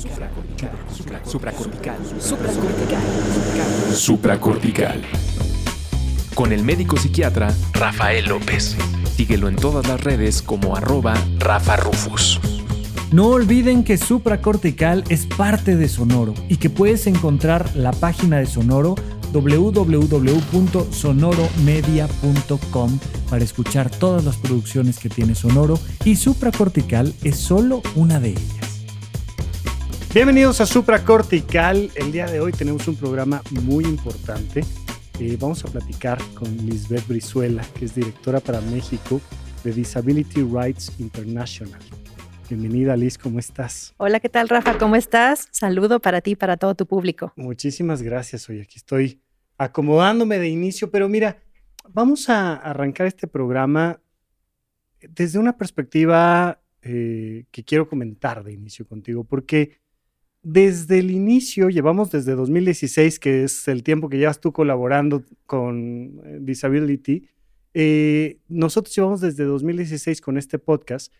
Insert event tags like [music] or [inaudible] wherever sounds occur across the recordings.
Supracortical. Supracortical. Supracortical. Con el médico psiquiatra Rafael López. Síguelo en todas las redes como arroba Rafa Rufus. No olviden que Supracortical es parte de Sonoro y que puedes encontrar la página de Sonoro www.sonoromedia.com para escuchar todas las producciones que tiene Sonoro y Supracortical es solo una de ellas. Bienvenidos a Supracortical. El día de hoy tenemos un programa muy importante. Eh, vamos a platicar con Lisbeth Brizuela, que es directora para México de Disability Rights International. Bienvenida Liz, ¿cómo estás? Hola, ¿qué tal Rafa? ¿Cómo estás? Saludo para ti y para todo tu público. Muchísimas gracias. Hoy aquí estoy acomodándome de inicio, pero mira, vamos a arrancar este programa desde una perspectiva eh, que quiero comentar de inicio contigo, porque desde el inicio, llevamos desde 2016, que es el tiempo que llevas tú colaborando con eh, Disability, eh, nosotros llevamos desde 2016 con este podcast.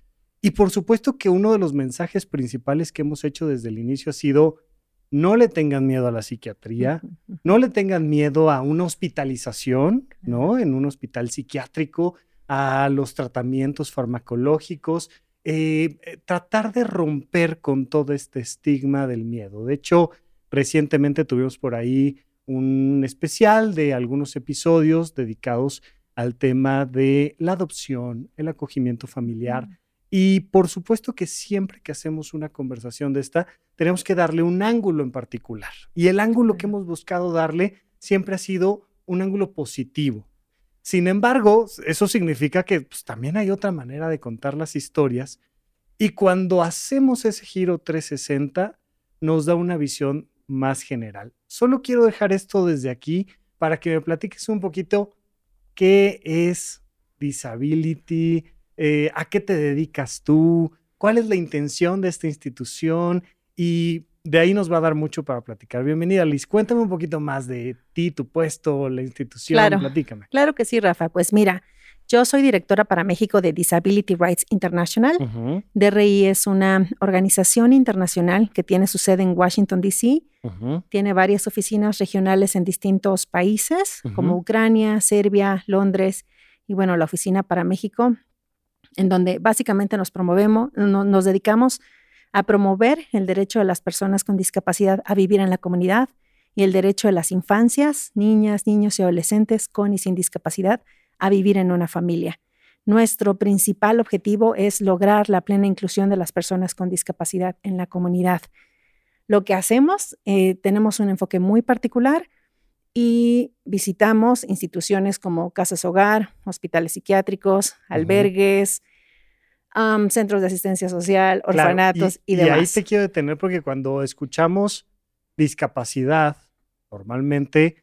Y por supuesto que uno de los mensajes principales que hemos hecho desde el inicio ha sido, no le tengan miedo a la psiquiatría, no le tengan miedo a una hospitalización, ¿no? En un hospital psiquiátrico, a los tratamientos farmacológicos, eh, eh, tratar de romper con todo este estigma del miedo. De hecho, recientemente tuvimos por ahí un especial de algunos episodios dedicados al tema de la adopción, el acogimiento familiar. Y por supuesto que siempre que hacemos una conversación de esta, tenemos que darle un ángulo en particular. Y el ángulo que hemos buscado darle siempre ha sido un ángulo positivo. Sin embargo, eso significa que pues, también hay otra manera de contar las historias. Y cuando hacemos ese giro 360, nos da una visión más general. Solo quiero dejar esto desde aquí para que me platiques un poquito qué es disability, eh, a qué te dedicas tú, cuál es la intención de esta institución y de ahí nos va a dar mucho para platicar. Bienvenida, Liz. Cuéntame un poquito más de ti, tu puesto, la institución. Claro, Platícame. Claro que sí, Rafa. Pues mira, yo soy directora para México de Disability Rights International. Ujú, DRI es una organización internacional que tiene su sede en Washington, D.C. Tiene varias oficinas regionales en distintos países, como. Ucrania, Serbia, Londres y bueno, la oficina para México, en donde básicamente nos promovemos, no- nos dedicamos a promover el derecho de las personas con discapacidad a vivir en la comunidad y el derecho de las infancias, niñas, niños y adolescentes con y sin discapacidad a vivir en una familia. Nuestro principal objetivo es lograr la plena inclusión de las personas con discapacidad en la comunidad. Lo que hacemos, eh, tenemos un enfoque muy particular y visitamos instituciones como casas hogar, hospitales psiquiátricos, albergues, am, centros de asistencia social, Claro, orfanatos y, y, demás. ahí te quiero detener porque cuando escuchamos discapacidad, normalmente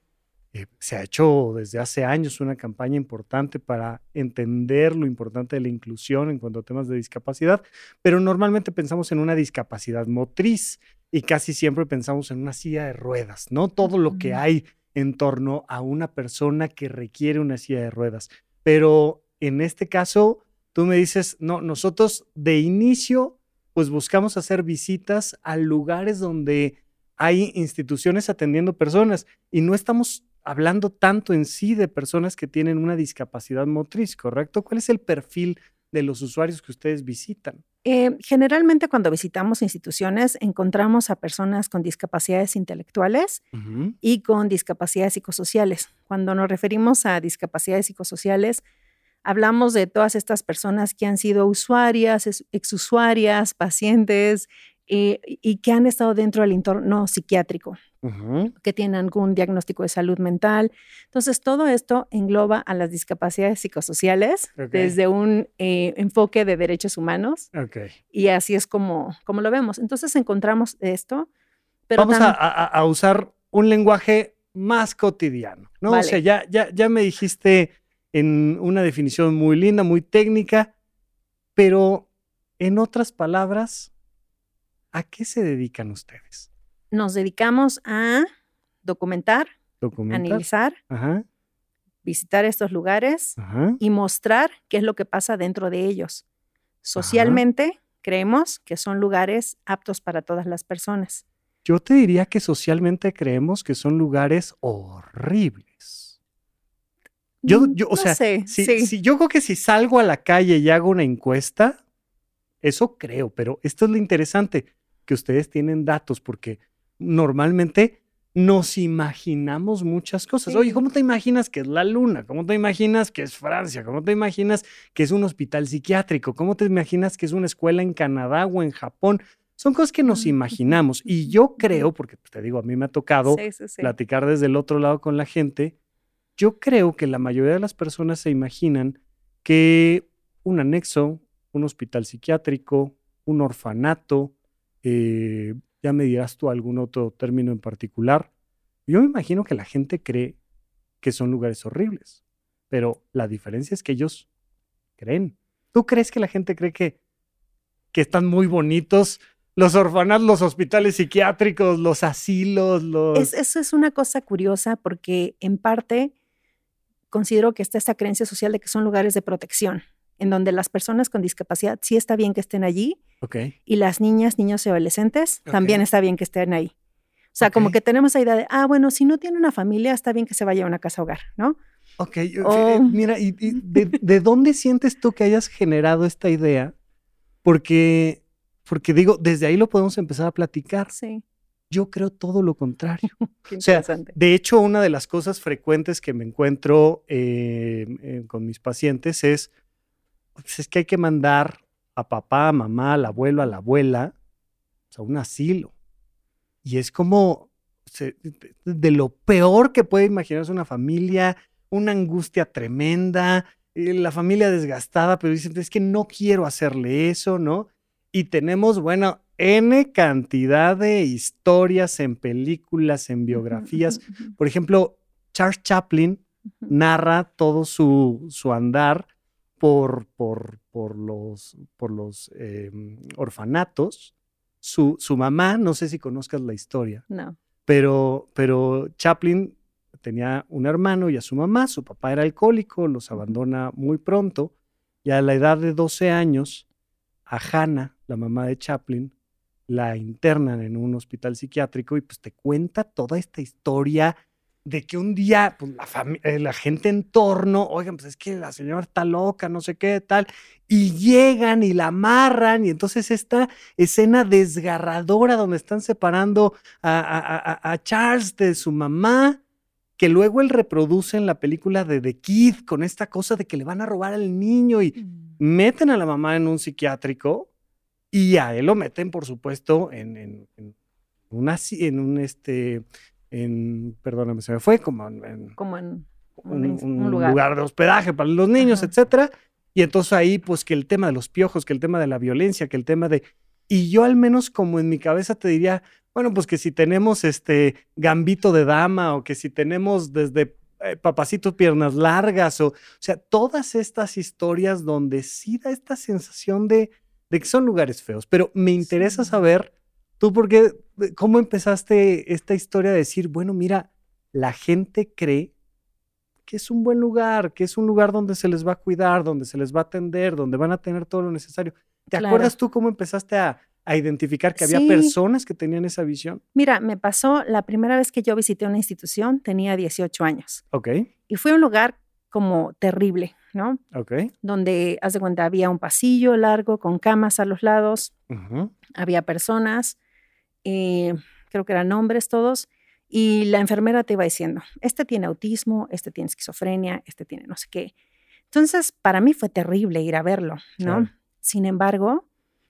eh, se ha hecho desde hace años una campaña importante para entender lo importante de la inclusión en cuanto a temas de discapacidad, pero normalmente pensamos en una discapacidad motriz y casi siempre pensamos en una silla de ruedas, ¿no? Todo lo que hay en torno a una persona que requiere una silla de ruedas. Pero en este caso, tú me dices, no, nosotros de inicio, pues buscamos hacer visitas a lugares donde hay instituciones atendiendo personas y no estamos hablando tanto en sí de personas que tienen una discapacidad motriz, ¿correcto? ¿Cuál es el perfil de los usuarios que ustedes visitan? Eh, generalmente cuando visitamos instituciones encontramos a personas con discapacidades intelectuales y con discapacidades psicosociales. Cuando nos referimos a discapacidades psicosociales, hablamos de todas estas personas que han sido usuarias, ex- exusuarias, pacientes eh, y que han estado dentro del entorno psiquiátrico, que tienen algún diagnóstico de salud mental. Entonces, todo esto engloba a las discapacidades psicosociales desde un eh, enfoque de derechos humanos Ok. y así es como, como lo vemos. Entonces, encontramos esto. Pero Vamos a, tam- a- a usar un lenguaje más cotidiano, ¿no? O Vale. sea, ya, ya, ya me dijiste en una definición muy linda, muy técnica, pero en otras palabras, ¿a qué se dedican ustedes? nos dedicamos a documentar, ¿Documentar? analizar, Ajá, visitar estos lugares ajá. y mostrar qué es lo que pasa dentro de ellos. Socialmente, creemos que son lugares aptos para todas las personas. Yo te diría que socialmente creemos que son lugares horribles. Yo, Mm, yo o no sea, sé, si, sí. si- yo creo que si salgo a la calle y hago una encuesta, eso creo, pero esto es lo interesante, que ustedes tienen datos, porque normalmente nos imaginamos muchas cosas. Sí. Oye, ¿cómo te imaginas que es la luna? ¿Cómo te imaginas que es Francia? ¿Cómo te imaginas que es un hospital psiquiátrico? ¿Cómo te imaginas que es una escuela en Canadá o en Japón? Son cosas que nos imaginamos. Y yo creo, porque te digo, a mí me ha tocado Sí, sí, sí. platicar desde el otro lado con la gente, yo creo que la mayoría de las personas se imaginan que un anexo, un hospital psiquiátrico, un orfanato, eh, ya me dirás tú algún otro término en particular. Yo me imagino que la gente cree que son lugares horribles, pero la diferencia es que ellos creen. ¿Tú crees que la gente cree que, que están muy bonitos los orfanatos, los hospitales psiquiátricos, los asilos, los... Es- eso es una cosa curiosa porque en parte considero que está esta creencia social de que son lugares de protección, en donde las personas con discapacidad sí está bien que estén allí y las niñas, niños y adolescentes también está bien que estén ahí. O sea, como que tenemos esa idea de, ah, bueno, si no tiene una familia, está bien que se vaya a una casa hogar, ¿no? Ok, eh, Oh. mira, y, y [laughs] de, de dónde sientes tú que hayas generado esta idea? Porque, porque digo, desde ahí lo podemos empezar a platicar. Sí, Yo creo todo lo contrario. [laughs] qué O sea. De hecho, una de las cosas frecuentes que me encuentro eh, eh, con mis pacientes es, pues, es que hay que mandar a papá, a mamá, al abuelo, a la abuela, pues, a un asilo. Y es como se- de lo peor que puede imaginarse una familia, una angustia tremenda, eh, la familia desgastada, pero dicen, es que no quiero hacerle eso, ¿no? Y tenemos, bueno, N cantidad de historias en películas, en biografías. Por ejemplo, Charles Chaplin narra todo su, su andar por, por, por los, por los eh, orfanatos. Su, su mamá, no sé si conozcas la historia, No. pero, pero Chaplin tenía un hermano y a su mamá, su papá era alcohólico, los abandona muy pronto y a la edad de 12 años, a Hannah, la mamá de Chaplin, la internan en un hospital psiquiátrico y pues te cuenta toda esta historia de que un día pues, la, eh, la gente en torno, oigan, pues es que la señora está loca, no sé qué, tal, y llegan y la amarran y entonces esta escena desgarradora donde están separando a, a- a- a Charles de su mamá, que luego él reproduce en la película de The Kid con esta cosa de que le van a robar al niño y meten a la mamá en un psiquiátrico y a él lo meten, por supuesto, en, en, en una, en un este, en, perdóname, se me fue, como en, Como en un, un, un un lugar. lugar. de hospedaje para los niños, Ajá. etcétera. Y entonces ahí, pues que el tema de los piojos, que el tema de la violencia, que el tema de. Y yo al menos como en mi cabeza te diría, bueno, pues que si tenemos este gambito de dama o que si tenemos desde eh, papacito piernas largas o, o sea, todas estas historias donde sí da esta sensación de, de que son lugares feos. Pero me interesa saber, tú, por qué, cómo empezaste esta historia de decir, bueno, mira, la gente cree que es un buen lugar, que es un lugar donde se les va a cuidar, donde se les va a atender, donde van a tener todo lo necesario. ¿Te Claro. acuerdas tú cómo empezaste a, a identificar que había Sí. personas que tenían esa visión? Mira, me pasó la primera vez que yo visité una institución, tenía 18 años. Ok. Y fue un lugar como terrible, ¿no? Ok. Donde, haz de cuenta, había un pasillo largo con camas a los lados, había personas, eh, creo que eran hombres todos, y la enfermera te iba diciendo, este tiene autismo, este tiene esquizofrenia, este tiene no sé qué. Entonces, para mí fue terrible ir a verlo, ¿no? Claro. Sin embargo,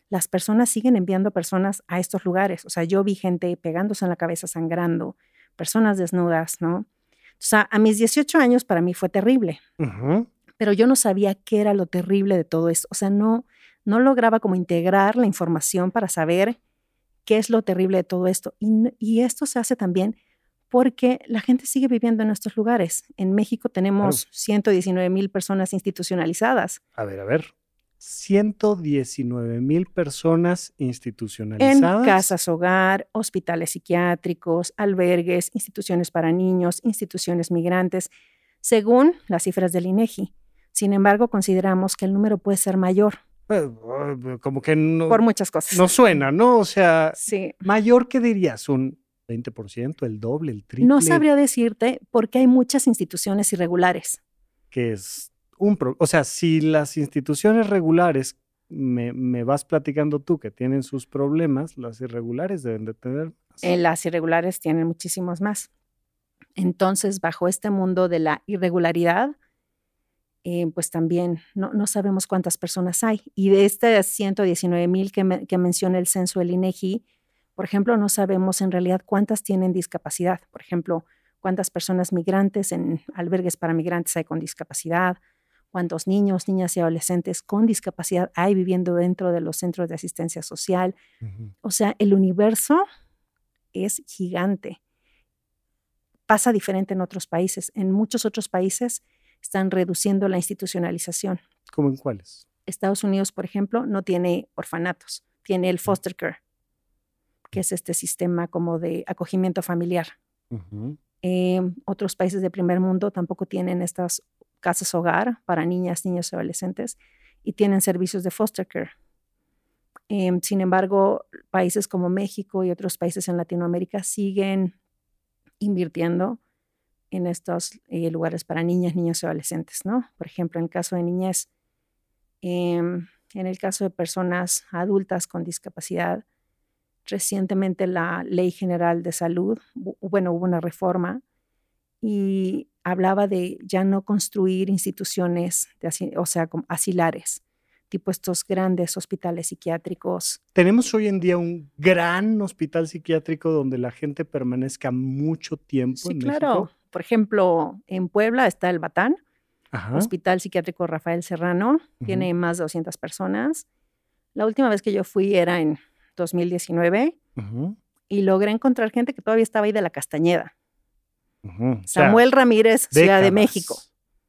las personas siguen enviando personas a estos lugares. O sea, yo vi gente pegándose en la cabeza, sangrando, personas desnudas, ¿no? O sea, a mis 18 años para mí fue terrible pero yo no sabía qué era lo terrible de todo esto. O sea, no, no lograba como integrar la información para saber qué es lo terrible de todo esto. Y, y esto se hace también porque la gente sigue viviendo en estos lugares. En México tenemos 119 mil personas institucionalizadas A ver, a ver. 119 mil personas en institucionalizadas. casas hogar, hospitales psiquiátricos, albergues, instituciones para niños, instituciones migrantes, según las cifras del INEGI. Sin embargo, consideramos que el número puede ser mayor Eh, eh, Como que no, por muchas cosas. no suena, ¿no? O sea, Sí. mayor que dirías, un 20%, el doble, el triple. No sabría decirte porque hay muchas instituciones irregulares. que es un pro- O sea, si las instituciones regulares, me, me vas platicando tú que tienen sus problemas, las irregulares deben de tener. Eh, las irregulares tienen muchísimos más. Entonces, bajo este mundo de la irregularidad, eh, pues también no, no sabemos cuántas personas hay. Y de estas 119 mil que, me- que menciona el censo del INEGI, por ejemplo, no sabemos en realidad cuántas tienen discapacidad. Por ejemplo, cuántas personas migrantes en albergues para migrantes hay con discapacidad, cuántos niños, niñas y adolescentes con discapacidad hay viviendo dentro de los centros de asistencia social. O sea, el universo es gigante. Pasa diferente en otros países. En muchos otros países están reduciendo la institucionalización. ¿Cómo en cuáles? Estados Unidos, por ejemplo, no tiene orfanatos, tiene el foster care, que es este sistema como de acogimiento familiar. Eh, otros países del primer mundo tampoco tienen estas casas hogar para niñas, niños y adolescentes y tienen servicios de foster care. Em, sin embargo, países como México y otros países en Latinoamérica siguen invirtiendo en estos eh, lugares para niñas, niños y adolescentes, ¿no? Por ejemplo, en el caso de niñez, em, en el caso de personas adultas con discapacidad, recientemente la Ley General de Salud, bu- bueno, hubo una reforma y hablaba de ya no construir instituciones, de o sea, asilares, tipo estos grandes hospitales psiquiátricos. Tenemos hoy en día un gran hospital psiquiátrico donde la gente permanezca mucho tiempo Sí, en claro. México. Por ejemplo, en Puebla está el Batán, Ajá. Hospital Psiquiátrico Rafael Serrano, tiene más de 200 personas. La última vez que yo fui era en 2019 Ujú, y logré encontrar gente que todavía estaba ahí de la Castañeda. Ujú. O sea, Samuel Ramírez, Ciudad de. México,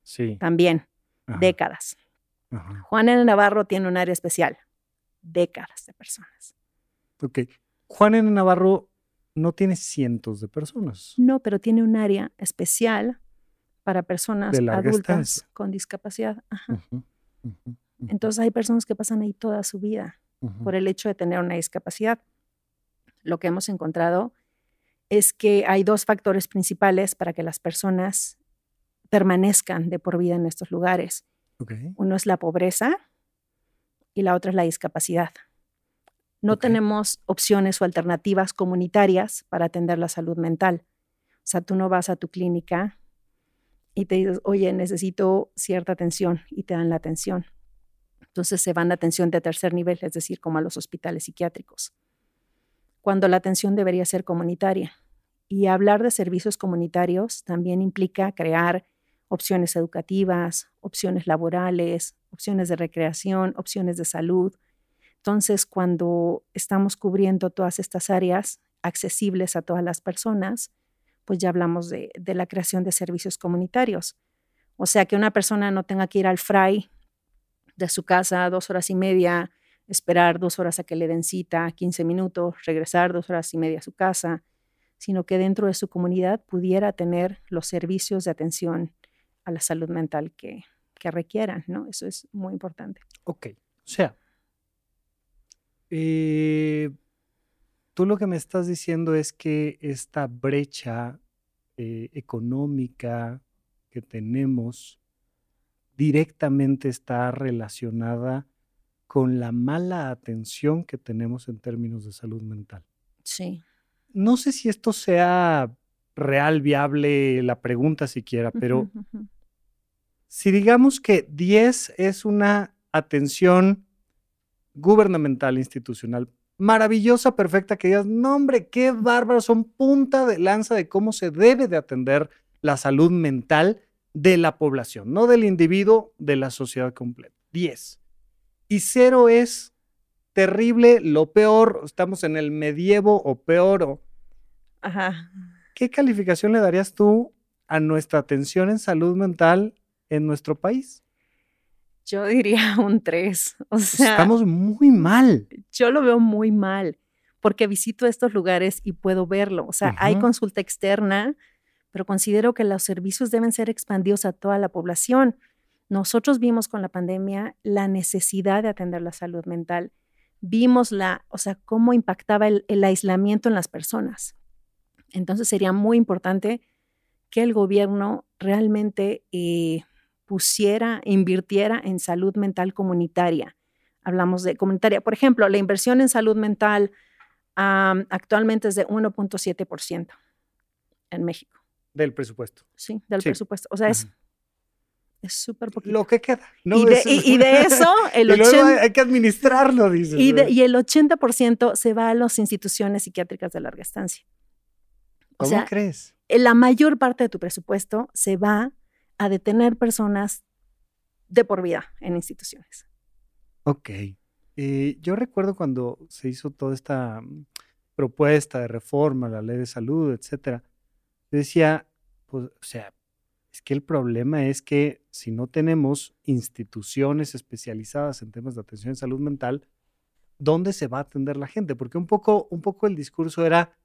Sí. también, ajá, décadas. ajá. Juan N. Navarro tiene un área especial, décadas de personas. Ok. Juan N. Navarro no tiene cientos de personas. No, pero tiene un área especial para personas adultas estancia. con discapacidad. Ajá. Entonces hay personas que pasan ahí toda su vida por el hecho de tener una discapacidad. Lo que hemos encontrado es que hay dos factores principales para que las personas permanezcan de por vida en estos lugares. Uno es la pobreza y la otra es la discapacidad. No tenemos opciones o alternativas comunitarias para atender la salud mental. O sea, tú no vas a tu clínica y te dices, oye, necesito cierta atención y te dan la atención. Entonces se van a atención de tercer nivel, es decir, como a los hospitales psiquiátricos, cuando la atención debería ser comunitaria. Y hablar de servicios comunitarios también implica crear opciones educativas, opciones laborales, opciones de recreación, opciones de salud. Entonces, cuando estamos cubriendo todas estas áreas accesibles a todas las personas, pues ya hablamos de, la creación de servicios comunitarios. O sea, que una persona no tenga que ir al fray de su casa dos horas y media, esperar dos horas a que le den cita, 15 minutos, regresar dos horas y media a su casa, sino que dentro de su comunidad pudiera tener los servicios de atención a la salud mental que, requieran, ¿no? Eso es muy importante. Ok. O sea, eh, tú lo que me estás diciendo es que esta brecha eh, económica que tenemos directamente está relacionada con la mala atención que tenemos en términos de salud mental. Sí. No sé si esto sea real, viable, la pregunta siquiera, pero si digamos que 10 es una atención gubernamental, institucional, maravillosa, perfecta, que digas, no hombre, qué bárbaro, son punta de lanza de cómo se debe de atender la salud mental de la población, no del individuo, de la sociedad completa. 10. Y cero es terrible, lo peor, estamos en el medievo o peor. o- Ajá. ¿Qué calificación le darías tú a nuestra atención en salud mental en nuestro país? Yo diría [laughs] un 3. O sea, Estamos muy mal. yo lo veo muy mal porque visito estos lugares y puedo verlo. O sea, hay consulta externa, pero considero que los servicios deben ser expandidos a toda la población. Nosotros vimos con la pandemia la necesidad de atender la salud mental. Vimos la, o sea, cómo impactaba el, el aislamiento en las personas. Entonces sería muy importante que el gobierno realmente eh, pusiera, invirtiera en salud mental comunitaria. Hablamos de comunitaria. Por ejemplo, la inversión en salud mental actualmente es de 1.7% en México, Del presupuesto. ¿sí? Del Sí. presupuesto. O sea, Ajá. es súper poquito. Lo que queda. ¿no? y, de, Es- y- y de eso, [laughs] el y luego 80%, hay, hay que administrarlo, dices. y, de- ¿no? y el 80% se va a las instituciones psiquiátricas de larga estancia. O ¿Cómo sea, crees? la mayor parte de tu presupuesto se va a detener personas de por vida en instituciones. Ok. Eh, yo recuerdo cuando se hizo toda esta mm, propuesta de reforma, la ley de salud, etcétera. Yo decía, pues, o sea, es que el problema es que si no tenemos instituciones especializadas en temas de atención en salud mental, ¿dónde se va a atender la gente? Porque un poco, un poco el discurso era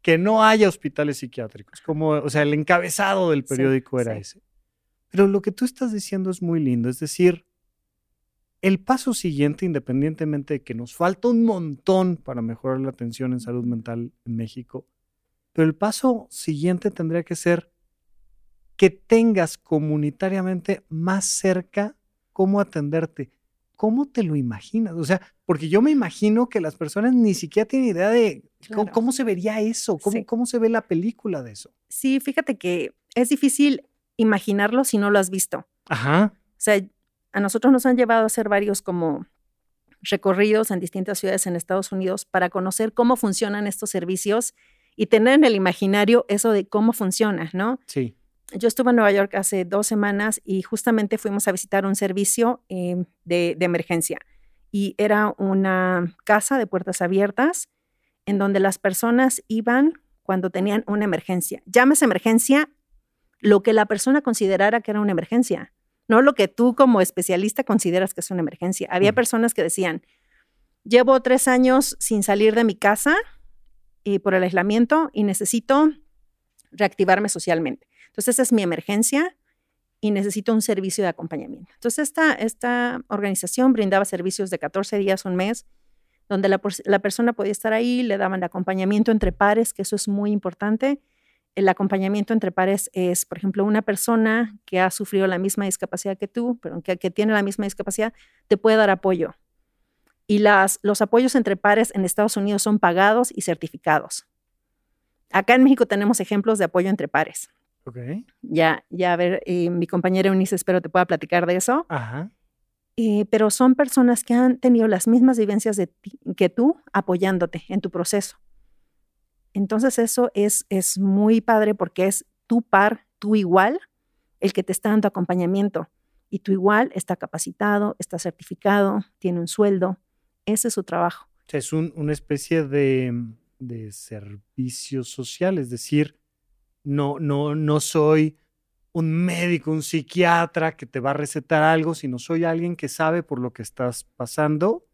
que no haya hospitales psiquiátricos, como, o sea, el encabezado del Sí, periódico era sí. ese. Pero lo que tú estás diciendo es muy lindo, es decir, el paso siguiente, independientemente de que nos falta un montón para mejorar la atención en salud mental en México, pero el paso siguiente tendría que ser que tengas comunitariamente más cerca cómo atenderte. ¿Cómo te lo imaginas? O sea, porque yo me imagino que las personas ni siquiera tienen idea de cómo, Claro. cómo se vería eso, cómo, Sí. cómo se ve la película de eso. Sí, fíjate que es difícil imaginarlo si no lo has visto. Ajá. O sea, a nosotros nos han llevado a hacer varios como recorridos en distintas ciudades en Estados Unidos para conocer cómo funcionan estos servicios y tener en el imaginario eso de cómo funciona, ¿no? Sí. Yo estuve en Nueva York hace dos semanas y justamente fuimos a visitar un servicio eh, de, de emergencia y era una casa de puertas abiertas en donde las personas iban cuando tenían una emergencia. Llámese emergencia lo que la persona considerara que era una emergencia, no lo que tú como especialista consideras que es una emergencia. Había personas que decían, llevo tres años sin salir de mi casa y por el aislamiento y necesito reactivarme socialmente. Entonces, esa es mi emergencia y necesito un servicio de acompañamiento. Entonces, esta, esta organización brindaba servicios de 14 días, un mes, donde la, la persona podía estar ahí, le daban acompañamiento entre pares, que eso es muy importante. El acompañamiento entre pares es, por ejemplo, una persona que ha sufrido la misma discapacidad que tú, pero que, que tiene la misma discapacidad, te puede dar apoyo. Y las, los apoyos entre pares en Estados Unidos son pagados y certificados. Acá en México tenemos ejemplos de apoyo entre pares. Ok. Ya, ya, a ver, eh, mi compañera Eunice espero te pueda platicar de eso. Ajá. Eh, pero son personas que han tenido las mismas vivencias de ti- que tú apoyándote en tu proceso. Entonces eso es, es muy padre porque es tu par, tu igual, el que te está dando acompañamiento. Y tu igual está capacitado, está certificado, tiene un sueldo. Ese es su trabajo. O sea, es un- una especie de, de servicio social, es decir, no, no, no soy un médico, un psiquiatra que te va a recetar algo, sino soy alguien que sabe por lo que estás pasando,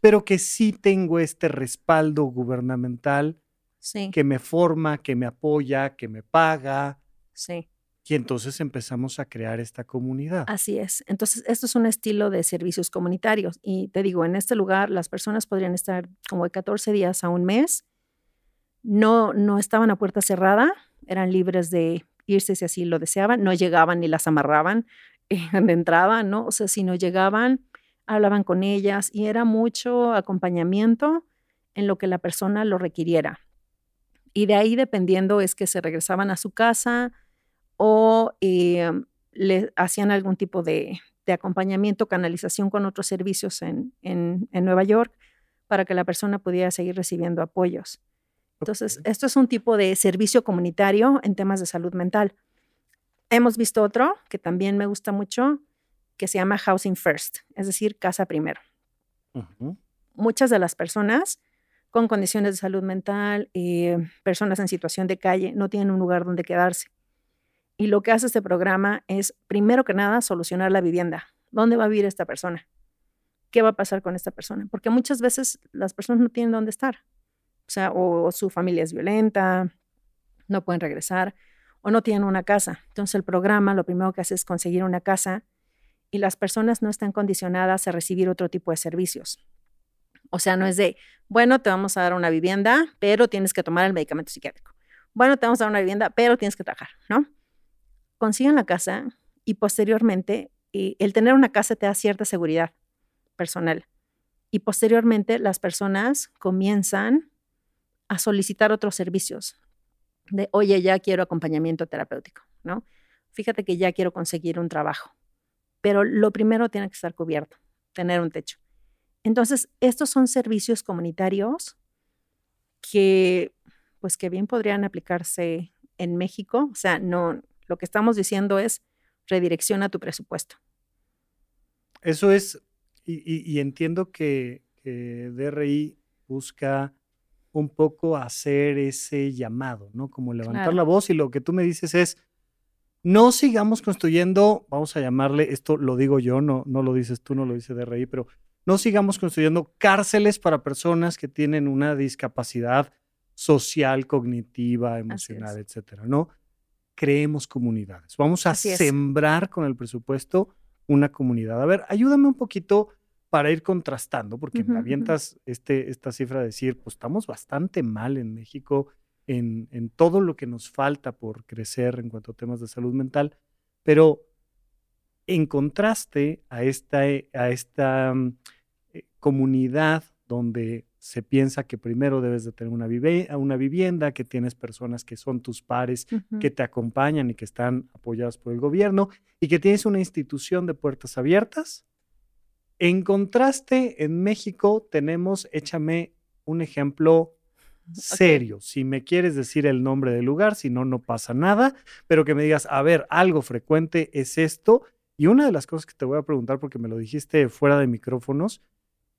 pero que sí tengo este respaldo gubernamental Sí, que me forma, que me apoya, que me paga, sí. y entonces empezamos a crear esta comunidad. Así es. Entonces, esto es un estilo de servicios comunitarios. Y te digo, en este lugar las personas podrían estar como de 14 días a un mes. No, no estaban a puerta cerrada, eran libres de irse si así lo deseaban, no llegaban ni las amarraban. [laughs] de entrada, ¿no? O sea, si no llegaban, hablaban con ellas y era mucho acompañamiento en lo que la persona lo requiriera. Y de ahí, dependiendo, es que se regresaban a su casa o eh, le hacían algún tipo de, de, acompañamiento, canalización con otros servicios en, en, Nueva York para que la persona pudiera seguir recibiendo apoyos. Entonces, esto es un tipo de servicio comunitario en temas de salud mental. Hemos visto otro que también me gusta mucho, que se llama Housing First, es decir, casa primero. Uh -huh. Muchas de las personas con condiciones de salud mental, eh, personas en situación de calle, no tienen un lugar donde quedarse. Y lo que hace este programa es, primero que nada, solucionar la vivienda. ¿Dónde va a vivir esta persona? ¿Qué va a pasar con esta persona? Porque muchas veces las personas no tienen dónde estar. O sea, o, su familia es violenta, no pueden regresar, o no tienen una casa. Entonces el programa lo primero que hace es conseguir una casa y las personas no están condicionadas a recibir otro tipo de servicios. O sea, no es de, bueno, te vamos a dar una vivienda, pero tienes que tomar el medicamento psiquiátrico. Bueno, te vamos a dar una vivienda, pero tienes que trabajar, ¿no? Consiguen la casa y posteriormente eh, el tener una casa te da cierta seguridad personal. Y posteriormente las personas comienzan a solicitar otros servicios de, oye, ya quiero acompañamiento terapéutico, ¿no? Fíjate que ya quiero conseguir un trabajo, pero lo primero tiene que estar cubierto, tener un techo. Entonces, estos son servicios comunitarios que, pues, que bien podrían aplicarse en México. O sea, no, lo que estamos diciendo es redirecciona tu presupuesto. Eso es, y, entiendo que, que, DRI busca un poco hacer ese llamado, ¿no? Como levantar claro. la voz y lo que tú me dices es, no sigamos construyendo, vamos a llamarle, esto lo digo yo, no, no lo dices tú, no lo dice DRI, pero no sigamos construyendo cárceles para personas que tienen una discapacidad social, cognitiva, emocional, etcétera, ¿no? Creemos comunidades. Vamos a sembrar con el presupuesto una comunidad. A ver, ayúdame un poquito para ir contrastando, porque uh -huh, me avientas uh -huh. este, esta cifra de decir, pues estamos bastante mal en México en, en, todo lo que nos falta por crecer en cuanto a temas de salud mental, pero en contraste a esta, a esta um, comunidad donde se piensa que primero debes de tener una, vive una vivienda, que tienes personas que son tus pares, uh -huh. que te acompañan y que están apoyadas por el gobierno, y que tienes una institución de puertas abiertas. En contraste, en México tenemos, échame un ejemplo serio. Okay. Si me quieres decir el nombre del lugar, si no, no pasa nada, pero que me digas, a ver, algo frecuente es esto. Y una de las cosas que te voy a preguntar, porque me lo dijiste fuera de micrófonos,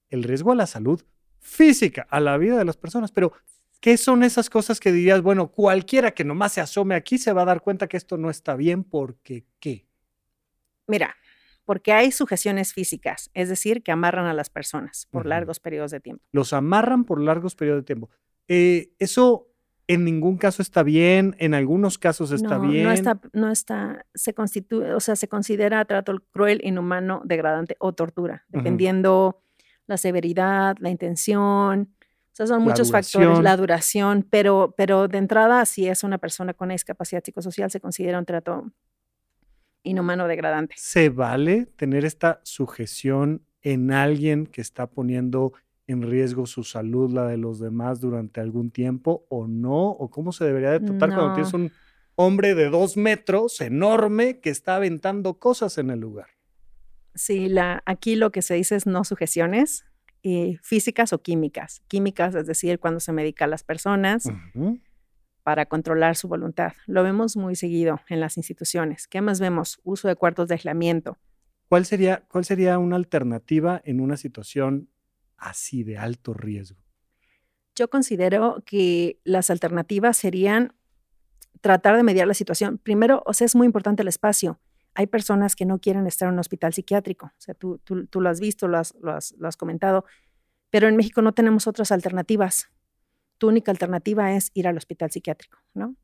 el riesgo a la salud física, a la vida de las personas. Pero, ¿qué son esas cosas que dirías, bueno, cualquiera que nomás se asome aquí se va a dar cuenta que esto no está bien porque qué? Mira, porque hay sujeciones físicas, es decir, que amarran a las personas por uh -huh. largos periodos de tiempo. Los amarran por largos periodos de tiempo. Eh, eso en ningún caso está bien, en algunos casos está no, bien. No está, no está, se constituye, o sea, se considera trato cruel, inhumano, degradante o tortura, dependiendo uh -huh la severidad, la intención, o sea, son muchos factores, la duración, pero, pero de entrada, si es una persona con discapacidad psicosocial, se considera un trato inhumano degradante. ¿Se vale tener esta sujeción en alguien que está poniendo en riesgo su salud, la de los demás durante algún tiempo o no? ¿O cómo se debería de tratar no. cuando tienes un hombre de dos metros enorme que está aventando cosas en el lugar? Sí, la, aquí lo que se dice es no sujeciones eh, físicas o químicas. Químicas, es decir, cuando se medica a las personas uh -huh. Para controlar su voluntad. Lo vemos muy seguido en las instituciones. ¿Qué más vemos? Uso de cuartos de aislamiento. ¿Cuál sería, ¿Cuál sería una alternativa en una situación así de alto riesgo? Yo considero que las alternativas serían tratar de mediar la situación. Primero, o sea, es muy importante el espacio hay personas que no quieren estar en un hospital psiquiátrico. O sea, tú, tú, tú lo has visto, lo has, lo, has, lo has, comentado, pero en México no tenemos otras alternativas. Tu única alternativa es ir al hospital psiquiátrico, ¿no?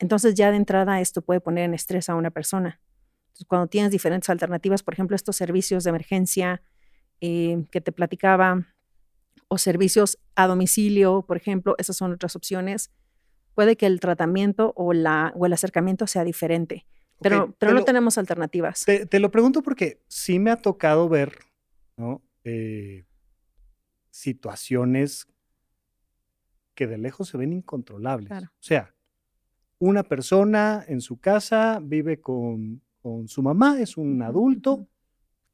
Entonces ya de entrada esto puede poner en estrés a una persona. Entonces, cuando tienes diferentes alternativas, por ejemplo, estos servicios de emergencia eh, que te platicaba, o servicios a domicilio, por ejemplo, esas son otras opciones, puede que el tratamiento o, la, o el acercamiento sea diferente pero, pero te no lo- tenemos alternativas. Te, te lo pregunto porque sí me ha tocado ver, ¿no? Eh, situaciones que de lejos se ven incontrolables. Claro. O sea, una persona en su casa vive con, con su mamá, es un adulto, ujú.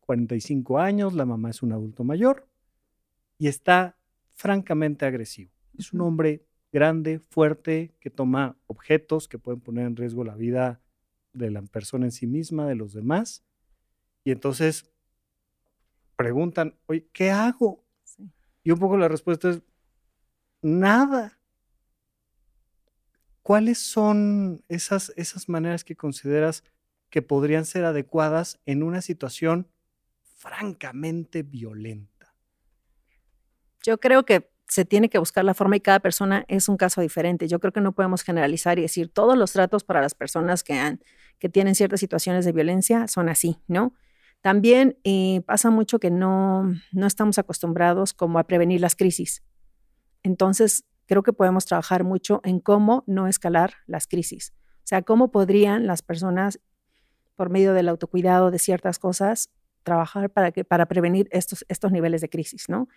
45 años, la mamá es un adulto mayor y está francamente agresivo. Es un hombre grande, fuerte, que toma objetos que pueden poner en riesgo la vida de la persona en sí misma, de los demás. Y entonces preguntan, oye, ¿qué hago? Sí. Y un poco la respuesta es, nada. ¿Cuáles son esas, esas maneras que consideras que podrían ser adecuadas en una situación francamente violenta? Yo creo que se tiene que buscar la forma y cada persona es un caso diferente. Yo creo que no podemos generalizar y decir todos los tratos para las personas que, han, que tienen ciertas situaciones de violencia son así, ¿no? También eh, pasa mucho que no, no estamos acostumbrados como a prevenir las crisis. Entonces, creo que podemos trabajar mucho en cómo no escalar las crisis. O sea, cómo podrían las personas, por medio del autocuidado de ciertas cosas, trabajar para, que, para prevenir estos, estos niveles de crisis, ¿no?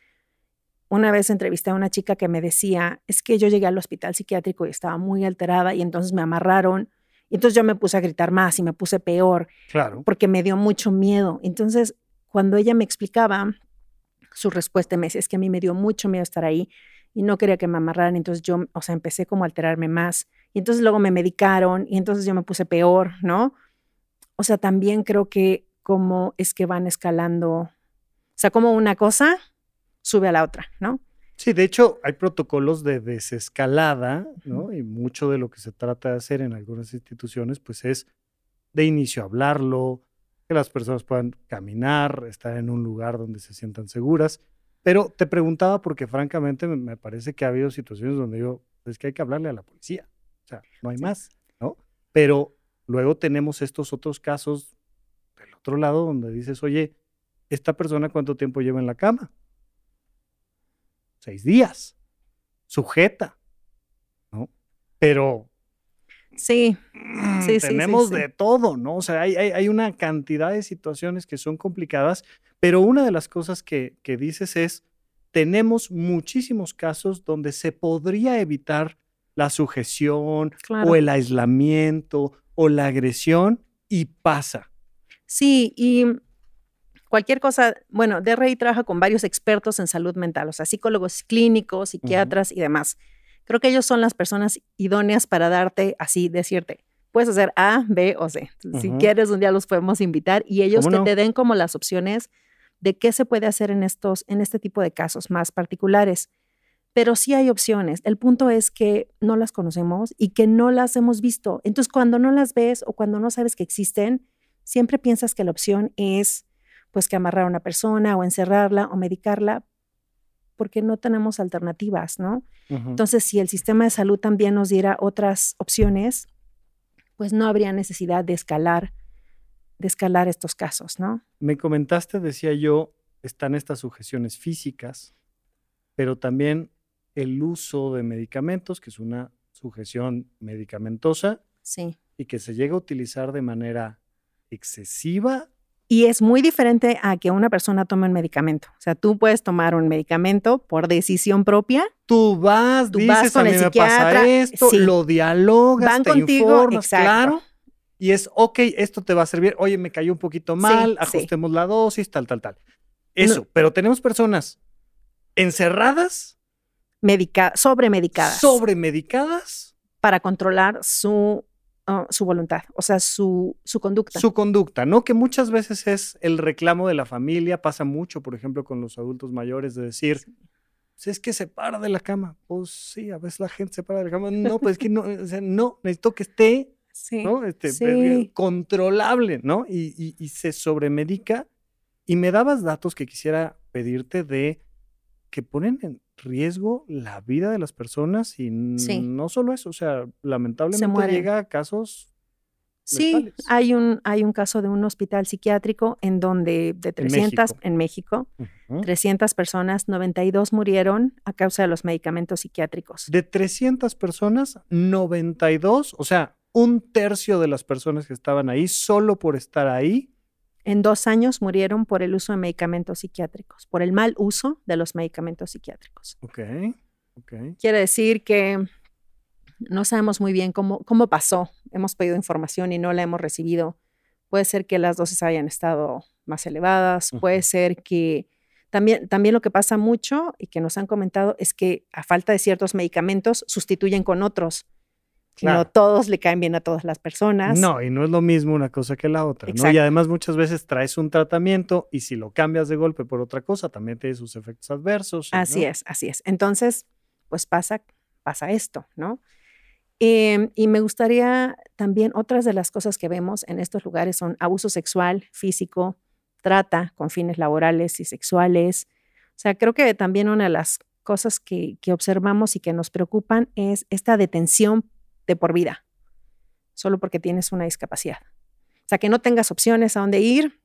Una vez entrevisté a una chica que me decía, es que yo llegué al hospital psiquiátrico y estaba muy alterada y entonces me amarraron y entonces yo me puse a gritar más y me puse peor Claro. porque me dio mucho miedo. Entonces, cuando ella me explicaba su respuesta, me decía, es que a mí me dio mucho miedo estar ahí y no quería que me amarraran. Entonces yo, o sea, empecé como a alterarme más. Y entonces luego me medicaron y entonces yo me puse peor, ¿no? O sea, también creo que cómo es que van escalando, o sea, como una cosa sube a la otra, ¿no? Sí, de hecho, hay protocolos de desescalada, ¿no? Y mucho de lo que se trata de hacer en algunas instituciones, pues es de inicio hablarlo, que las personas puedan caminar, estar en un lugar donde se sientan seguras. Pero te preguntaba porque francamente me, parece que ha habido situaciones donde yo, es que hay que hablarle a la policía. O sea, no hay más, ¿no? Pero luego tenemos estos otros casos del otro lado donde dices, oye, ¿esta persona cuánto tiempo lleva en la cama? Seis días. Sujeta, ¿no? Pero Sí, mm, Sí, sí, sí, tenemos sí. de todo, ¿no? O sea, hay, hay- hay una cantidad de situaciones que son complicadas, pero una de las cosas que, que dices es, tenemos muchísimos casos donde se podría evitar la sujeción claro. o el aislamiento o la agresión y pasa. Sí, y cualquier cosa, bueno, DRI trabaja con varios expertos en salud mental, o sea, psicólogos clínicos, psiquiatras y demás. Creo que ellos son las personas idóneas para darte así, decirte, puedes hacer A, B o C. Si quieres, un día los podemos invitar y ellos ¿Cómo que no? te den como las opciones de qué se puede hacer en estos, en este tipo de casos más particulares. Pero sí hay opciones. El punto es que no las conocemos y que no las hemos visto. Entonces, cuando no las ves o cuando no sabes que existen, siempre piensas que la opción es pues que amarrar a una persona o encerrarla o medicarla porque no tenemos alternativas, ¿no? Ujú. Entonces, si el sistema de salud también nos diera otras opciones, pues no habría necesidad de escalar, de escalar estos casos, ¿no? Me comentaste, decía yo, están estas sujeciones físicas, pero también el uso de medicamentos, que es una sujeción medicamentosa Sí. y que se llega a utilizar de manera excesiva. Y es muy diferente a que una persona tome un medicamento. O sea, tú puedes tomar un medicamento por decisión propia. Tú vas, Tú dices, vas con a mí el me pasa esto, sí. lo dialogas, Van te contigo, informas, exacto. claro. Y es, ok, esto te va a servir. Oye, me cayó un poquito mal, sí. ajustemos la dosis, tal, tal, tal. Eso, pero tenemos personas encerradas, Medica sobremedicadas. sobremedicadas, para controlar su, ah, su voluntad, o sea, su, su conducta. su conducta, ¿no? Que muchas veces es el reclamo de la familia, pasa mucho, por ejemplo, con los adultos mayores, de decir, "Pues es que se para de la cama. Pues sí, a veces la gente se para de la cama. No, pues es que no, o sea, no, necesito que esté, [laughs] sí. ¿no? Este, Sí. eh, controlable, ¿no? Y, y- y se sobremedica. Y me dabas datos que quisiera pedirte de que ponen en riesgo la vida de las personas y Sí. no solo eso, o sea, lamentablemente llega a casos Sí, letales. hay un, hay un caso de un hospital psiquiátrico en donde de 300 México. en México, Ujú. 300 personas, 92 murieron a causa de los medicamentos psiquiátricos. De 300 personas, 92, o sea, un tercio de las personas que estaban ahí, solo por estar ahí, En dos años murieron por el uso de medicamentos psiquiátricos, por el mal uso de los medicamentos psiquiátricos. ok, ok. Quiere decir que no sabemos muy bien cómo, cómo pasó. Hemos pedido información y no la hemos recibido. Puede ser que las dosis hayan estado más elevadas, puede ser que también, también lo que pasa mucho y que nos han comentado es que a falta de ciertos medicamentos sustituyen con otros. Claro. No todos le caen bien a todas las personas. No, y no es lo mismo una cosa que la otra, ¿no? Y además muchas veces traes un tratamiento y si lo cambias de golpe por otra cosa, también tiene sus efectos adversos. Así ¿no? es, así es. Entonces, pues pasa, pasa esto, ¿no? Em, y me gustaría también, otras de las cosas que vemos en estos lugares son abuso sexual, físico, trata con fines laborales y sexuales. O sea, creo que también una de las cosas que, que observamos y que nos preocupan es esta detención de por vida, solo porque tienes una discapacidad. O sea, que no tengas opciones a dónde ir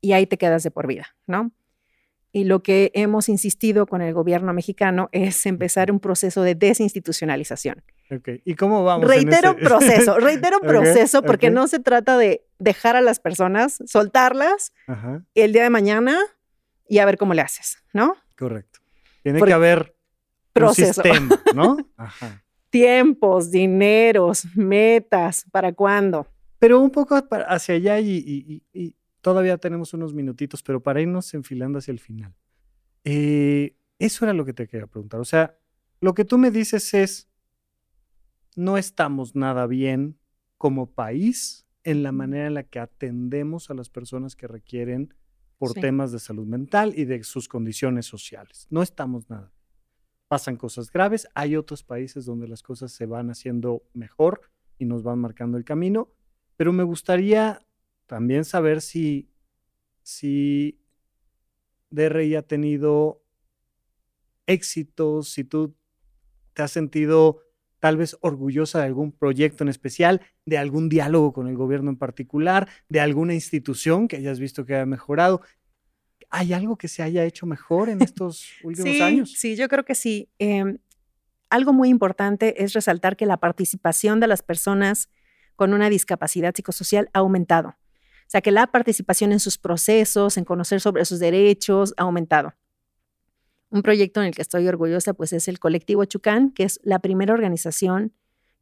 y ahí te quedas de por vida, ¿no? Y lo que hemos insistido con el gobierno mexicano es empezar un proceso de desinstitucionalización. Ok, ¿Y cómo vamos? Reitero [laughs] proceso, reitero proceso, porque no se trata de dejar a las personas, soltarlas Ajá, el día de mañana y a ver cómo le haces, ¿no? correcto. Tiene Porque- que haber Proceso. un sistema, ¿no? [laughs] Ajá. Tiempos, dineros, metas, ¿para cuándo? Pero un poco hacia allá y, y- y- y todavía tenemos unos minutitos, pero para irnos enfilando hacia el final. Eh, eso era lo que te quería preguntar. O sea, lo que tú me dices es, no estamos nada bien como país en la manera en la que atendemos a las personas que requieren por Sí. temas de salud mental y de sus condiciones sociales. No estamos nada. Pasan cosas graves, hay otros países donde las cosas se van haciendo mejor y nos van marcando el camino, pero me gustaría también saber si, si DRI ha tenido éxitos, si tú te has sentido tal vez orgullosa de algún proyecto en especial, de algún diálogo con el gobierno en particular, de alguna institución que hayas visto que haya mejorado. ¿Hay algo que se haya hecho mejor en estos [laughs] últimos sí, años? Sí, yo creo que sí. Em, algo muy importante es resaltar que la participación de las personas con una discapacidad psicosocial ha aumentado. O sea, que la participación en sus procesos, en conocer sobre sus derechos, ha aumentado. Un proyecto en el que estoy orgullosa, pues es el Colectivo Chucán, que es la primera organización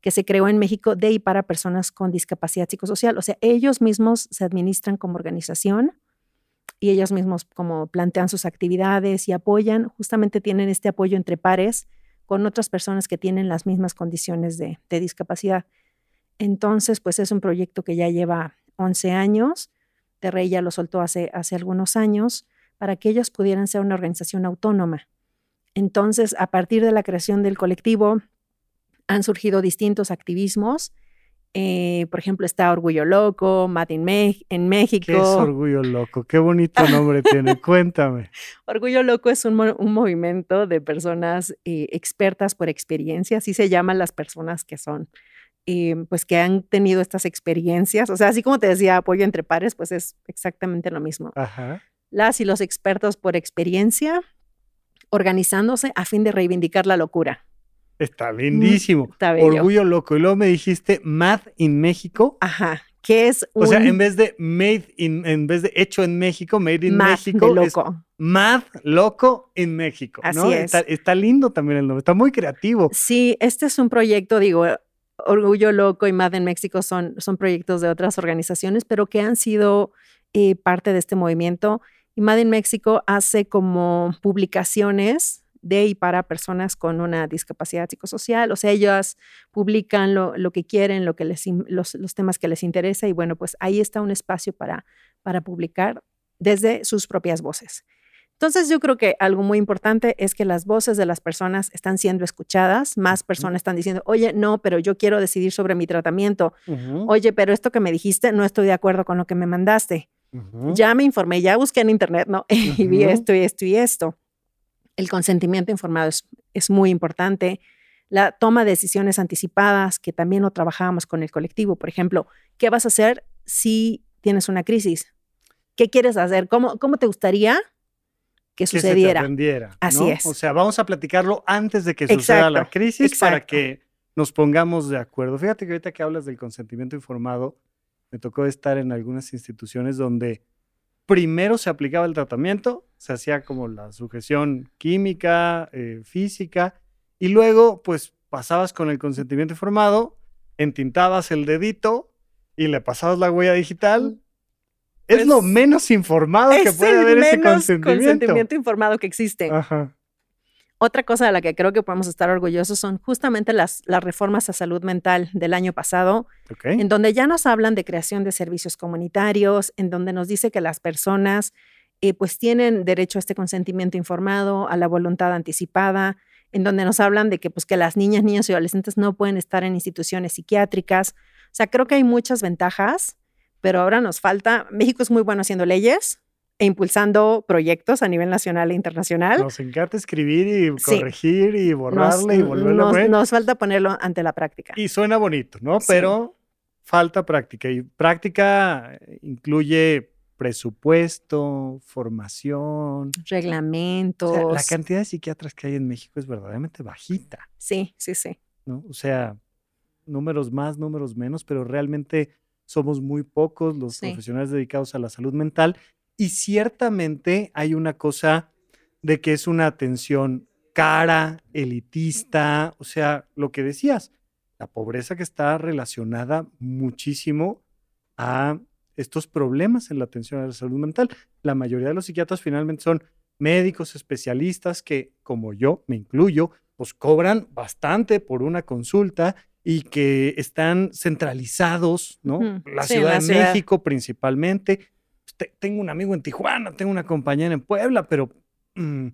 que se creó en México de y para personas con discapacidad psicosocial. O sea, ellos mismos se administran como organización y ellos mismos como plantean sus actividades y apoyan, justamente tienen este apoyo entre pares con otras personas que tienen las mismas condiciones de, discapacidad. Entonces, pues es un proyecto que ya lleva 11 años. Terrey ya lo soltó hace, hace algunos años para que ellos pudieran ser una organización autónoma. Entonces, a partir de la creación del colectivo, han surgido distintos activismos. Eh, por ejemplo, está Orgullo Loco, Mad in Me- en México. ¿Qué es Orgullo Loco? Qué bonito [laughs] nombre tiene. Cuéntame. Orgullo Loco es un movimiento de personas eh, expertas por experiencia, así se llaman las personas que son, eh, pues que han tenido estas experiencias. O sea, así como te decía, apoyo entre pares, pues es exactamente lo mismo. Ajá. Las y los expertos por experiencia organizándose a fin de reivindicar la locura. Está lindísimo. está bello. Orgullo Loco. Y luego me dijiste Mad in México. Ajá, que es un O sea, en vez de made in, en vez de hecho en México, made in mad México, de es loco. Mad Loco en México. ¿no? Así es. Está, está lindo también el nombre, está muy creativo. Sí, este es un proyecto, digo, Orgullo Loco y Mad en México son, son proyectos de otras organizaciones, pero que han sido eh, parte de este movimiento. Y Mad en México hace como publicaciones de y para personas con una discapacidad psicosocial. O sea, ellas publican lo, lo que quieren, lo que les, los, los temas que les interesa y bueno, pues ahí está un espacio para, para publicar desde sus propias voces. Entonces yo creo que algo muy importante es que las voces de las personas están siendo escuchadas, más personas están diciendo, oye, no, pero yo quiero decidir sobre mi tratamiento, oye, pero esto que me dijiste no estoy de acuerdo con lo que me mandaste, ya me informé, ya busqué en internet, ¿no? [laughs] y vi esto y esto y esto. El consentimiento informado es, es muy importante. La toma de decisiones anticipadas, que también lo trabajábamos con el colectivo. Por ejemplo, ¿qué vas a hacer si tienes una crisis? ¿Qué quieres hacer? ¿Cómo, cómo te gustaría que que se te sucediera? Así ¿no? es. O sea, vamos a platicarlo antes de que suceda la Exacto, crisis para que nos pongamos de acuerdo. Fíjate que ahorita que hablas del consentimiento informado, me tocó estar en algunas instituciones donde primero se aplicaba el tratamiento, se hacía como la sujeción química, eh, física, y luego pues pasabas con el consentimiento informado, entintabas el dedito y le pasabas la huella digital. es Pues, lo menos informado que es puede haber ese menos consentimiento. consentimiento informado que existe. Ajá. Otra cosa de la que creo que podemos estar orgullosos son justamente las, las reformas a salud mental del año pasado, en donde ya nos hablan de creación de servicios comunitarios, en donde nos dice que las personas eh, pues tienen derecho a este consentimiento informado, a la voluntad anticipada, en donde nos hablan de que pues que las niñas, niños y adolescentes no pueden estar en instituciones psiquiátricas. O sea, creo que hay muchas ventajas, pero ahora nos falta, México es muy bueno haciendo leyes e impulsando proyectos a nivel nacional e internacional. Nos encanta escribir y Sí. corregir y Nos, borrarle y volverlo a poner. nos falta ponerlo ante la práctica. Y suena bonito, ¿no? Sí. Pero falta práctica. Y práctica incluye presupuesto, formación. O Reglamentos. sea, la cantidad de psiquiatras que hay en México es verdaderamente bajita, Sí, sí, sí. ¿no? O sea, números más, números menos, pero realmente somos muy pocos los Sí. profesionales dedicados a la salud mental. Y ciertamente hay una cosa de que es una atención cara, elitista, o sea, lo que decías, la pobreza que está relacionada muchísimo a estos problemas en la atención a la salud mental. La mayoría de los psiquiatras finalmente son médicos especialistas que, como yo, me incluyo, pues cobran bastante por una consulta y que están centralizados, ¿no? La sí, Ciudad la de. México principalmente. Te- tengo un amigo en Tijuana, tengo una compañera en Puebla, pero mm,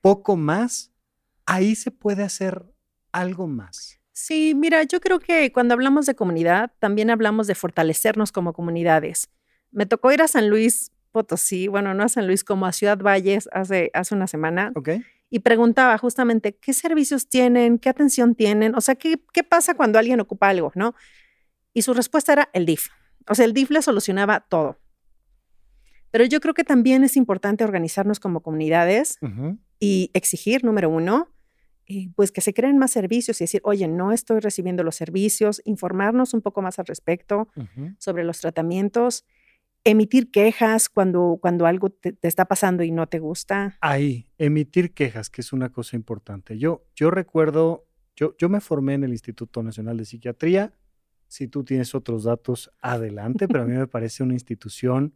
poco más. Ahí se puede hacer algo más. Sí, mira, yo creo que cuando hablamos de comunidad, también hablamos de fortalecernos como comunidades. Me tocó ir a San Luis Potosí, bueno, no a San Luis, como a Ciudad Valles hace, hace una semana, y preguntaba justamente qué servicios tienen, qué atención tienen, o sea, qué, qué pasa cuando alguien ocupa algo, ¿no? Y su respuesta era el DIF. O sea, el DIF le solucionaba todo. Pero yo creo que también es importante organizarnos como comunidades y exigir, número uno, eh, pues que se creen más servicios y decir, oye, no estoy recibiendo los servicios, informarnos un poco más al respecto sobre los tratamientos, emitir quejas cuando, cuando algo te, te está pasando y no te gusta. Ahí, emitir quejas, que es una cosa importante. Yo, yo recuerdo, yo, yo me formé en el Instituto Nacional de Psiquiatría. Si tú tienes otros datos, adelante, pero a mí [laughs] me parece una institución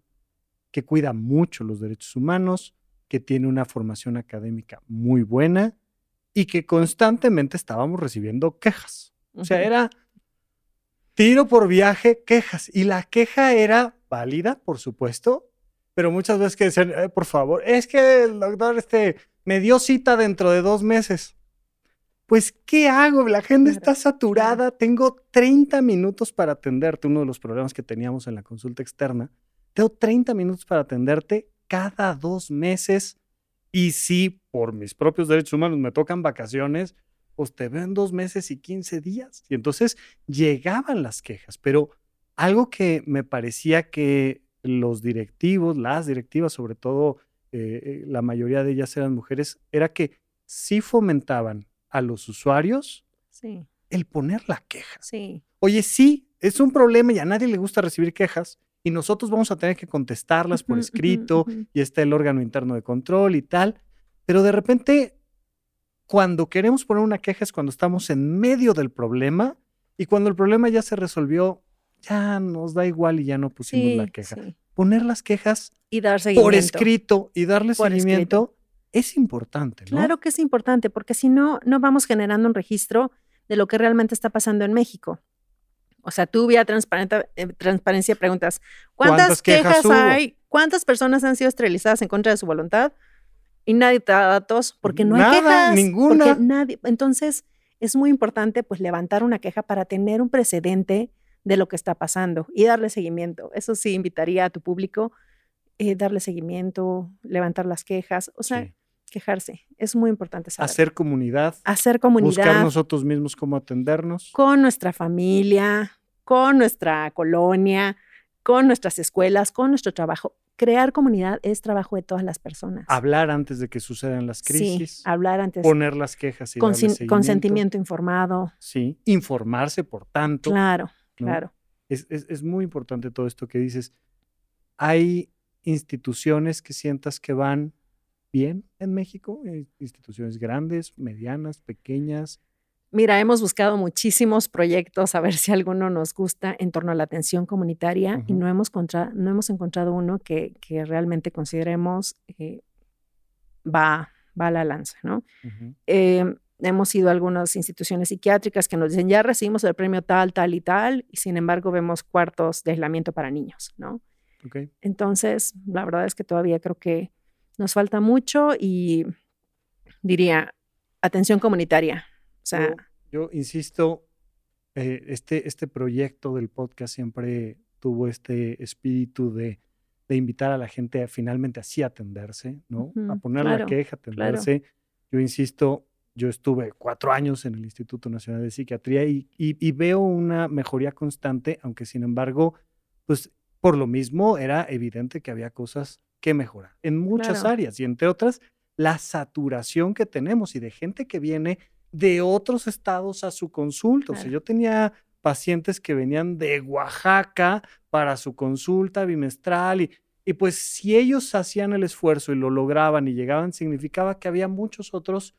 que cuida mucho los derechos humanos, que tiene una formación académica muy buena y que constantemente estábamos recibiendo quejas. O sea, era tiro por viaje, quejas. Y la queja era válida, por supuesto, pero muchas veces que decían, "Eh, por favor, es que el doctor este, me dio cita dentro de dos meses. Pues, ¿qué hago? La gente Claro, está saturada. Tengo 30 minutos para atenderte. Uno de los problemas que teníamos en la consulta externa. Tengo 30 minutos para atenderte cada dos meses. Y si por mis propios derechos humanos me tocan vacaciones, pues te veo en dos meses y 15 días. Y entonces llegaban las quejas, pero algo que me parecía que los directivos, las directivas, sobre todo eh, eh, la mayoría de ellas eran mujeres, era que sí fomentaban a los usuarios Sí, el poner la queja. sí. Oye, sí, es un problema y a nadie le gusta recibir quejas y nosotros vamos a tener que contestarlas por escrito y está el órgano interno de control y tal, pero de repente cuando queremos poner una queja es cuando estamos en medio del problema y cuando el problema ya se resolvió, ya nos da igual y ya no pusimos Sí, la queja. sí. Poner las quejas Y dar seguimiento. por escrito y darle Por seguimiento es importante, ¿no? Claro que es importante, porque si no, no vamos generando un registro de lo que realmente está pasando en México. O sea, tú vía transparente- eh, transparencia preguntas, ¿cuántas, ¿Cuántas quejas hay? ¿Cuántas personas han sido esterilizadas en contra de su voluntad? Y nadie te da datos porque no Nada, hay quejas. ninguna. porque nadie. Entonces, es muy importante pues levantar una queja para tener un precedente de lo que está pasando y darle seguimiento. Eso sí, invitaría a tu público eh, darle seguimiento, levantar las quejas, o sea, Sí. Quejarse. Es muy importante saber. Hacer comunidad, Hacer buscar comunidad nosotros mismos cómo atendernos. con nuestra familia, con nuestra colonia, con nuestras escuelas, con nuestro trabajo, crear comunidad es trabajo de todas las personas. Hablar antes de que sucedan las crisis. Sí, hablar antes. Poner las quejas y consentimiento informado. Sí, informarse, por tanto. Claro, ¿no? claro. Es, es- es muy importante todo esto que dices. ¿Hay instituciones que sientas que van bien en México? Eh, Instituciones grandes, medianas, pequeñas. Mira, hemos buscado muchísimos proyectos a ver si alguno nos gusta en torno a la atención comunitaria y Ujú. no hemos, contra- no hemos encontrado uno que, que realmente consideremos eh, va, va a la lanza, ¿no? Eh, hemos ido a algunas instituciones psiquiátricas que nos dicen, ya recibimos el premio tal, tal y tal, y sin embargo vemos cuartos de aislamiento para niños, ¿no? Entonces, la verdad es que todavía creo que nos falta mucho y diría, atención comunitaria. O sea, Yo, yo insisto, eh, este, este proyecto del podcast siempre tuvo este espíritu de, de invitar a la gente a finalmente así atenderse, ¿no? a poner la queja, claro. atenderse. Yo insisto, yo estuve cuatro años en el Instituto Nacional de Psiquiatría y, y- y veo una mejoría constante, aunque sin embargo, pues por lo mismo era evidente que había cosas que mejorar en muchas Claro. áreas y entre otras la saturación que tenemos y de gente que viene de otros estados a su consulta. O sea, yo tenía pacientes que venían de Oaxaca para su consulta bimestral y, y pues si ellos hacían el esfuerzo y lo lograban y llegaban, significaba que había muchos otros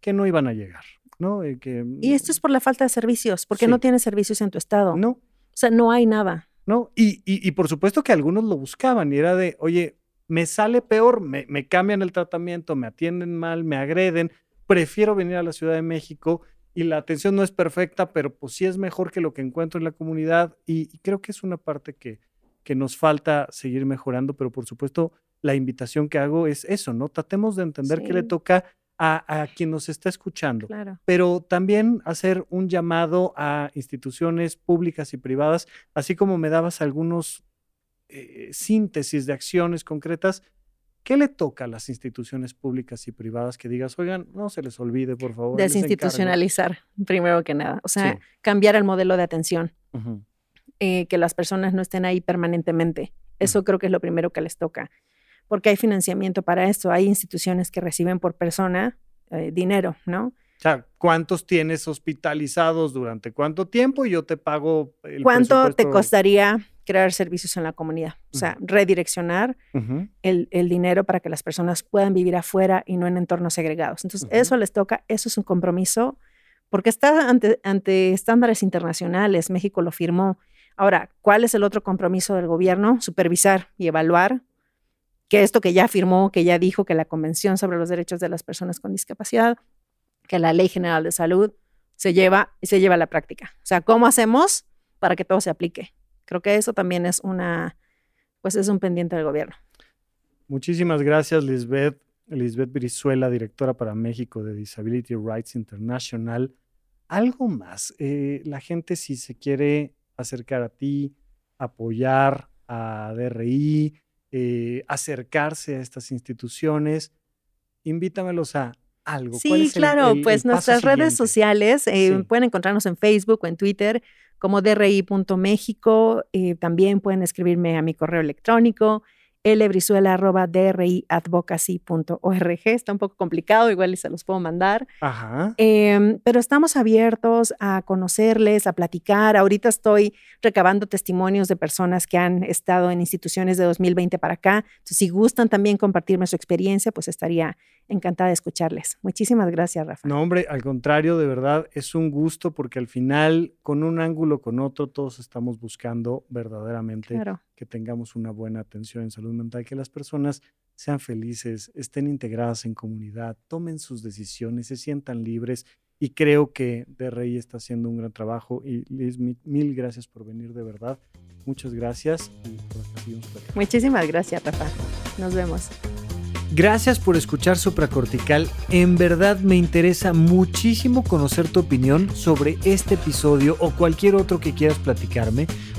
que no iban a llegar, ¿no? Eh, que, y esto es por la falta de servicios, porque no tienes servicios en tu estado. No, O sea, no hay nada. ¿no? Y, y, y por supuesto que algunos lo buscaban y era de, oye, me sale peor, me, me cambian el tratamiento, me atienden mal, me agreden, prefiero venir a la Ciudad de México y la atención no es perfecta, pero pues sí es mejor que lo que encuentro en la comunidad y, y creo que es una parte que, que nos falta seguir mejorando, pero por supuesto la invitación que hago es eso, ¿no? Tratemos de entender qué le Sí. toca a, a quien nos está escuchando Claro. pero también hacer un llamado a instituciones públicas y privadas, así como me dabas algunos eh, síntesis de acciones concretas. ¿Qué le toca a las instituciones públicas y privadas que digas, oigan, no se les olvide, por favor? les encargo"? Desinstitucionalizar, primero que nada. O sea, Sí. cambiar el modelo de atención, eh, que las personas no estén ahí permanentemente. Eso creo que es lo primero que les toca. Porque hay financiamiento para esto. Hay instituciones que reciben por persona eh, dinero, ¿no? O sea, ¿cuántos tienes hospitalizados durante cuánto tiempo? Y yo te pago el ¿Cuánto te costaría crear servicios en la comunidad? O sea, redireccionar el, el dinero para que las personas puedan vivir afuera y no en entornos segregados. Entonces, eso les toca, eso es un compromiso, porque está ante, ante estándares internacionales, México lo firmó. Ahora, ¿cuál es el otro compromiso del gobierno? Supervisar y evaluar que esto que ya firmó, que ya dijo que la Convención sobre los Derechos de las Personas con Discapacidad, que la Ley General de Salud se lleva y se lleva a la práctica. O sea, ¿cómo hacemos para que todo se aplique? Creo que eso también es una, pues es un pendiente del gobierno. Muchísimas gracias, Lisbeth. Lisbeth Brizuela, directora para México de Disability Rights International. Algo más, eh, la gente si se quiere acercar a ti, apoyar a DRI, eh, acercarse a estas instituciones, invítamelos a algo. ¿Cuál Sí, claro, el- el pues nuestras redes sociales eh, Sí. pueden encontrarnos en Facebook o en Twitter como DRI.México. eh, también pueden escribirme a mi correo electrónico lbrizuela.driadvocacy.org. Está un poco complicado, igual se los puedo mandar. Ajá. Em, pero estamos abiertos a conocerles, a platicar. Ahorita estoy recabando testimonios de personas que han estado en instituciones de 2020 para acá. Entonces, si gustan también compartirme su experiencia, pues estaría encantada de escucharles. Muchísimas gracias, Rafa. No, hombre, al contrario, de verdad es un gusto porque al final, con un ángulo, con otro, todos estamos buscando verdaderamente Claro. Que tengamos una buena atención en salud mental, que las personas sean felices, estén integradas en comunidad, tomen sus decisiones, se sientan libres. Y creo que DRI está haciendo un gran trabajo. Y Liz, mi- mil gracias por venir, de verdad. Muchas gracias. Y por acá. Muchísimas gracias, Rafa. Nos vemos. Gracias por escuchar Supracortical. En verdad me interesa muchísimo conocer tu opinión sobre este episodio o cualquier otro que quieras platicarme.